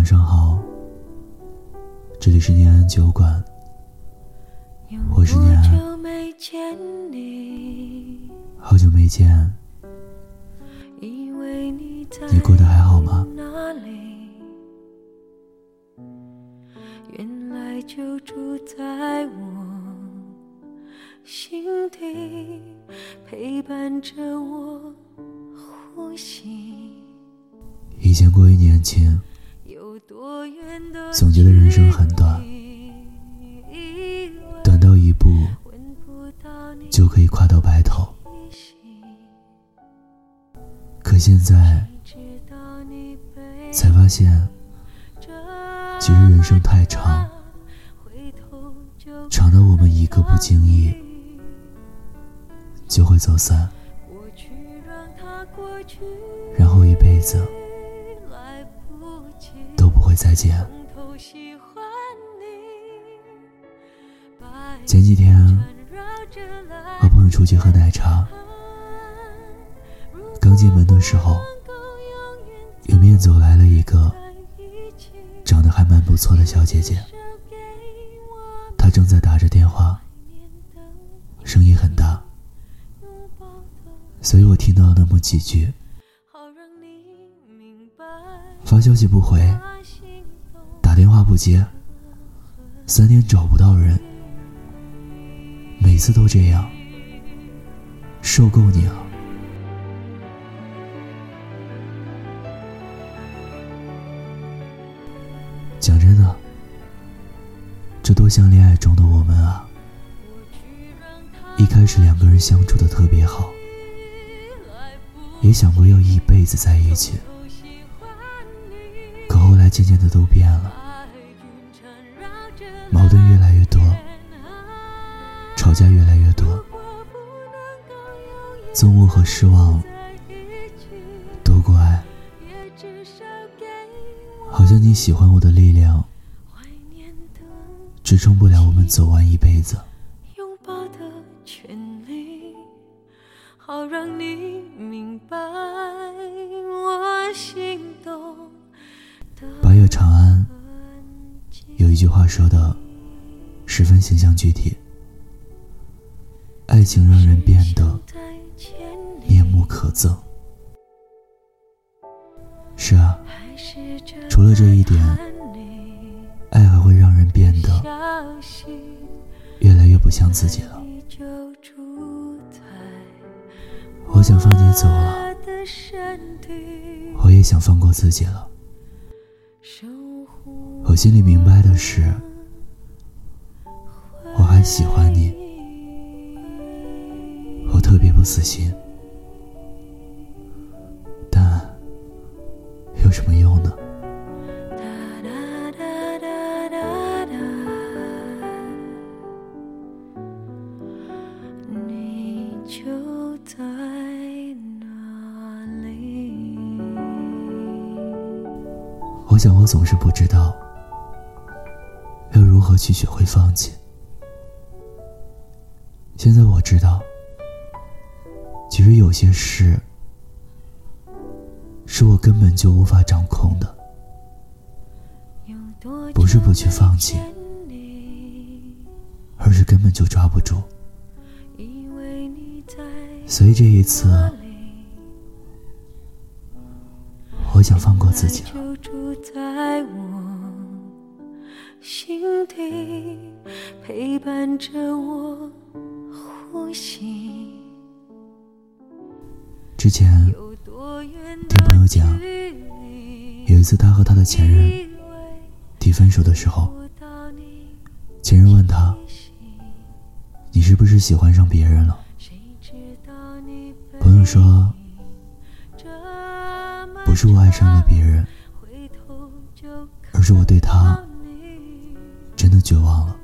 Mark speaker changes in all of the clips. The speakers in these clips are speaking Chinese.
Speaker 1: 晚上好，这里是念安酒馆，我是念安。好久没见，你过得还好吗？
Speaker 2: 原来就住在我心底，陪伴着我呼吸。
Speaker 1: 以前过于年轻。总觉得人生很短，短到一步就可以跨到白头。可现在才发现，其实人生太长，长到我们一个不经意就会走散，然后一辈子。会再见。前几天和朋友出去喝奶茶，刚进门的时候，迎面走来了一个长得还蛮不错的小姐姐，她正在打着电话，声音很大，所以我听到那么几句，发消息不回。电话不接，三天找不到人，每次都这样，受够你了。讲真的，这多像恋爱中的我们啊！一开始两个人相处的特别好，也想过要一辈子在一起，可后来渐渐的都变了。矛盾越来越多，吵架越来越多，憎恶和失望多过爱，好像你喜欢我的力量支撑不了我们走完一辈子。拥抱的权利，好让你明白我心动句话说的十分形象具体：爱情让人变得面目可憎。是啊，除了这一点，爱还会让人变得越来越不像自己了。我想放你走了，我也想放过自己了。我心里明白的是，我还喜欢你，我特别不死心，但有什么用呢？
Speaker 2: 你就在哪里？
Speaker 1: 我想，我总是不知道。去学会放弃？现在我知道，其实有些事是我根本就无法掌控的，不是不去放弃，而是根本就抓不住。所以这一次，我想放过自己了。
Speaker 2: 着我呼吸。
Speaker 1: 之前听朋友讲，有一次他和他的前任提分手的时候，前任问他：“你是不是喜欢上别人了？”朋友说：“不是我爱上了别人，而是我对他。”真的绝望了。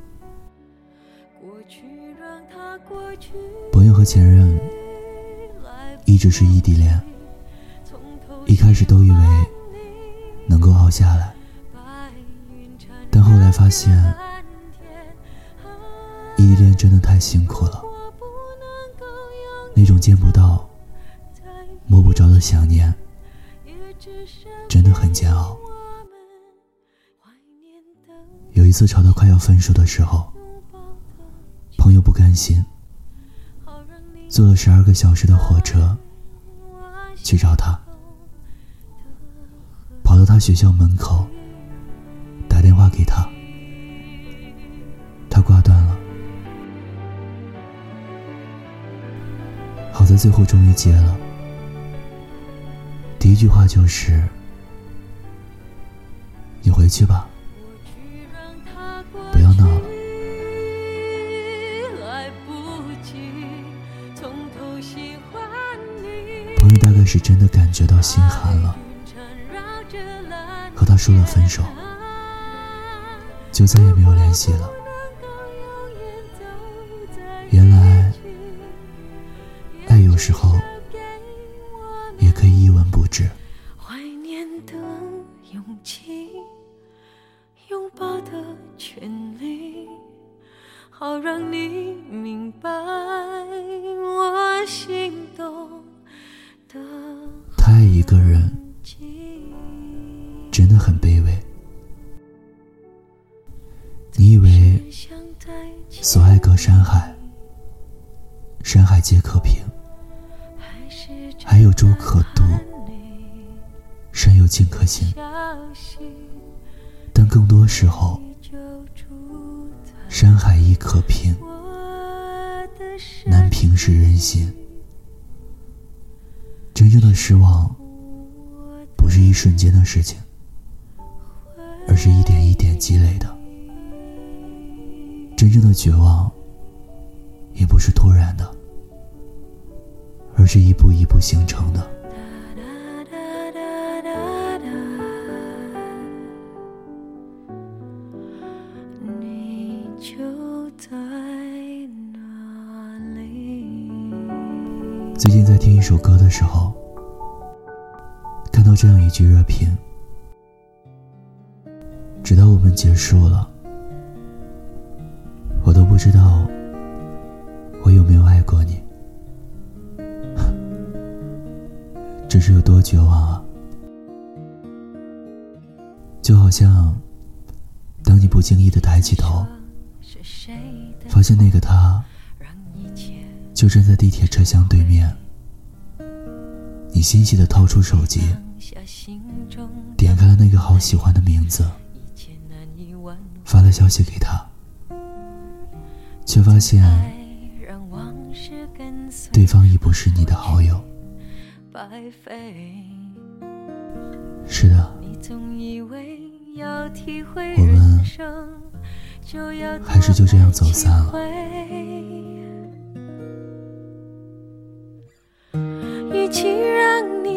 Speaker 1: 友和前任一直是异地恋，一开始都以为能够熬下来，但后来发现异地恋真的太辛苦了，那种见不到、摸不着的想念，真的很煎熬。有一次吵到快要分手的时候，朋友不甘心，坐了十二个小时的火车去找他，跑到他学校门口打电话给他，他挂断了，好在最后终于接了，第一句话就是：“你回去吧。”是真的感觉到心寒了，和他说了分手，就再也没有联系了。一个人真的很卑微。你以为所爱隔山海，山海皆可平，还有舟可渡，山有径可行。但更多时候，山海亦可平，难平是人心。真正的失望，不是一瞬间的事情，而是一点一点积累的。真正的绝望，也不是突然的，而是一步一步形成的。
Speaker 2: 你就在哪里？
Speaker 1: 最近在听一首歌的时候，这样一句热评：直到我们结束了，我都不知道我有没有爱过你。这是有多绝望啊！就好像，当你不经意的抬起头，发现那个他就站在地铁车厢对面，你欣喜的掏出手机，点开了那个好喜欢的名字，发了消息给他，却发现对方已不是你的好友。是的，我们还是就这样走散了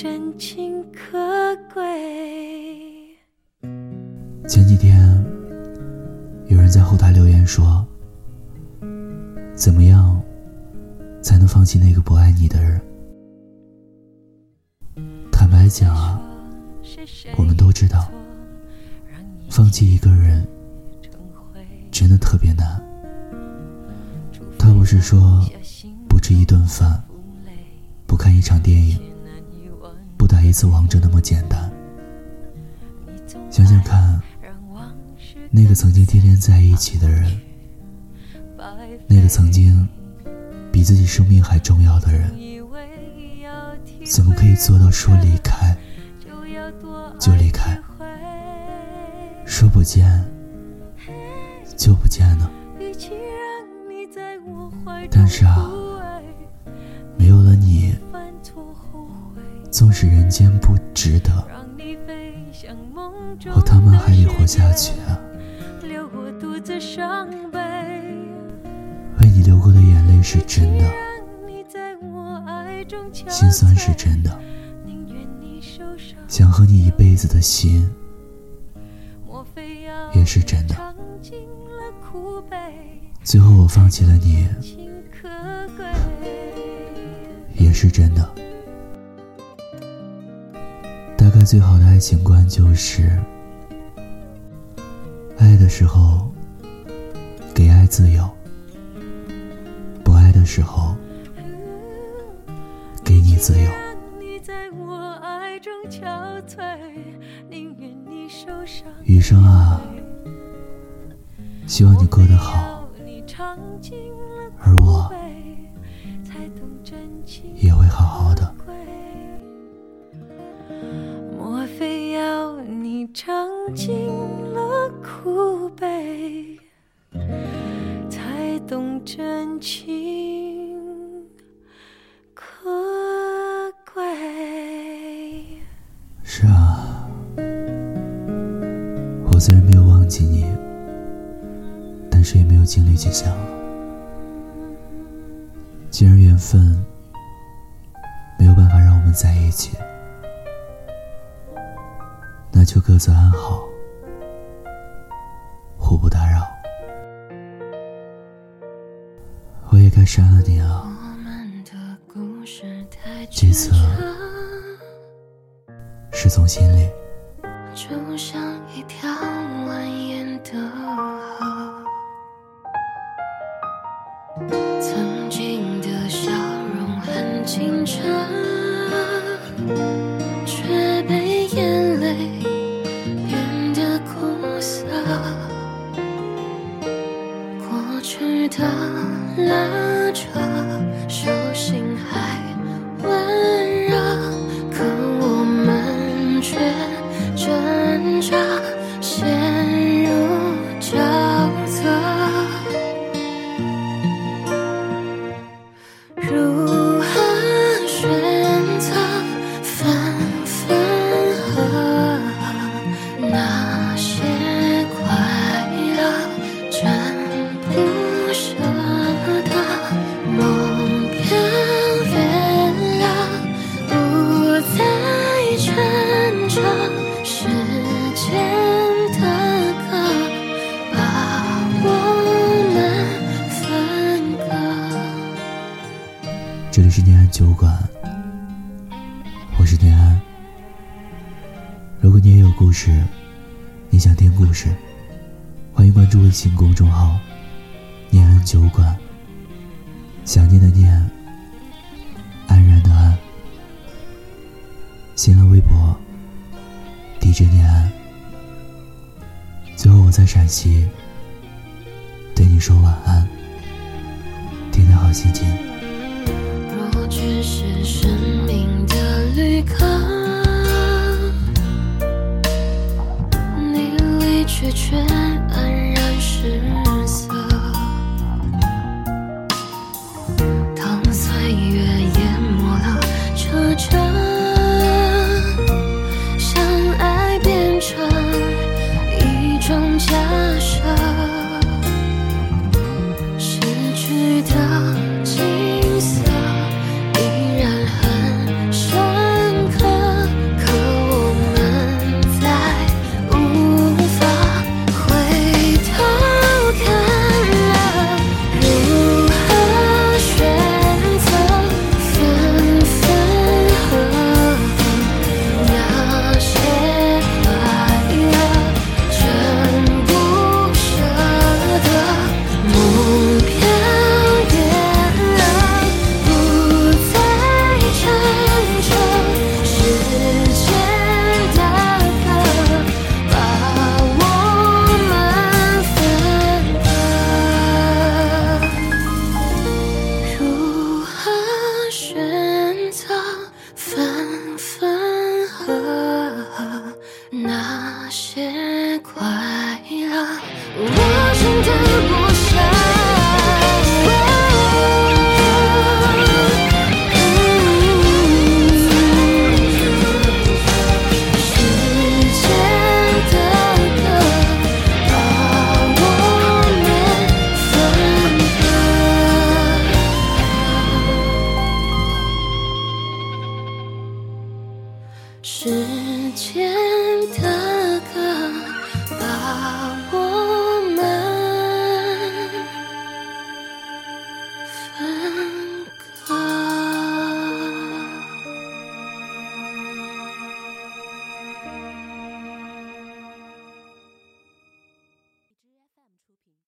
Speaker 2: 真情可贵？
Speaker 1: 前几天有人在后台留言说：“怎么样才能放弃那个不爱你的人？”坦白讲啊，我们都知道，放弃一个人？真的特别难。他不是说不吃一顿饭、不看一场电影、打一次王者那么简单。想想看，那个曾经天天在一起的人，那个曾经比自己生命还重要的人，怎么可以做到说离开就离开，说不见就不见呢？但是啊，纵使人间不值得，我他妈还得活下去啊！为你流过的眼泪是真的，心酸是真的，想和你一辈子的心也是真的。最后我放弃了你，也是真的。大概最好的爱情观就是：爱的时候给爱自由，不爱的时候给你自由。余生啊，希望你过得好，而我
Speaker 2: 尝尽了苦悲，才懂真情可贵？
Speaker 1: 是啊，我虽然没有忘记你，但是也没有精力去想了。既然缘分没有办法让我们在一起。就各自安好，互不打扰。我也该删了你啊，这次是从心里。
Speaker 2: 就像一条蜿蜒的
Speaker 1: 河曾经的笑容很清澈。果你，想听故事，欢迎关注微信公众号“念安酒馆”。想念的念，安然的安。新浪微博：DJ 念安。最后，我在陕西对你说晚安，天天好心情。
Speaker 2: 却是生命的旅客，离去却黯然失